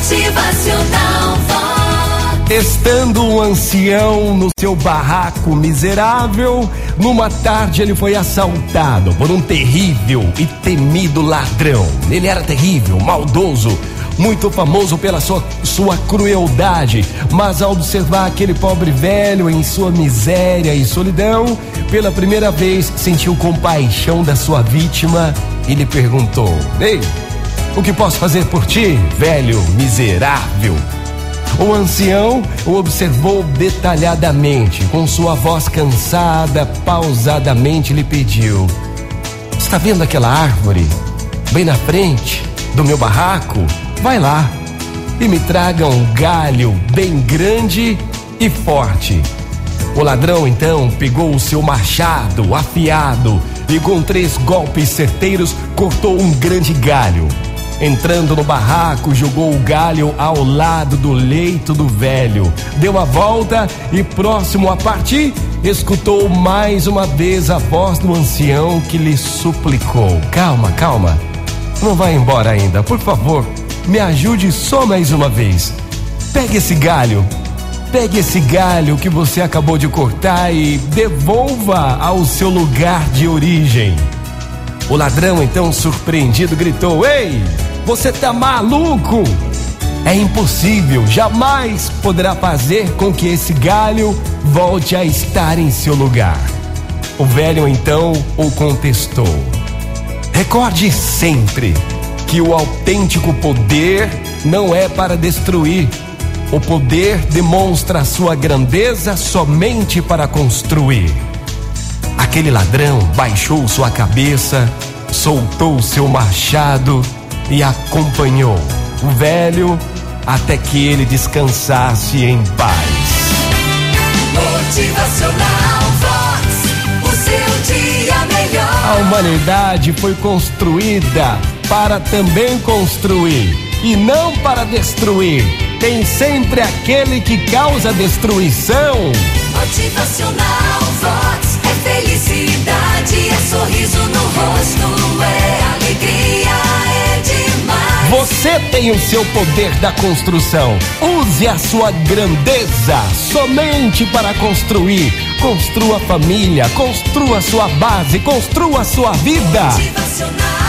Motivacional Vox. Estando um ancião no seu barraco miserável, numa tarde ele foi assaltado por um terrível e temido ladrão. Ele era terrível, maldoso, muito famoso pela sua, sua crueldade, mas ao observar aquele pobre velho em sua miséria e solidão, pela primeira vez sentiu compaixão da sua vítima e lhe perguntou: Ei, o que posso fazer por ti, velho miserável? O ancião o observou detalhadamente, com sua voz cansada, pausadamente lhe pediu: Está vendo aquela árvore? Bem na frente do meu barraco? Vai lá e me traga um galho bem grande e forte. O ladrão então pegou o seu machado afiado e com três golpes certeiros cortou um grande galho. Entrando no barraco, jogou o galho ao lado do leito do velho. Deu a volta e, próximo a partir, escutou mais uma vez a voz do ancião que lhe suplicou: Calma, calma. Não vai embora ainda, por favor. Me ajude só mais uma vez. Pegue esse galho. Pegue esse galho que você acabou de cortar e devolva ao seu lugar de origem. O ladrão, então surpreendido, gritou: Ei, você tá maluco? É impossível, jamais poderá fazer com que esse galho volte a estar em seu lugar. O velho então o contestou. Recorde sempre que o autêntico poder não é para destruir. O poder demonstra sua grandeza somente para construir. Aquele ladrão baixou sua cabeça, soltou seu machado e acompanhou o velho até que ele descansasse em paz. Motivacional Vox. O seu dia melhor. A humanidade foi construída para também construir e não para destruir. Tem sempre aquele que causa destruição. Motivacional Vox. Você tem o seu poder da construção. Use a sua grandeza somente para construir. Construa família, construa sua base, construa sua vida. Motivacional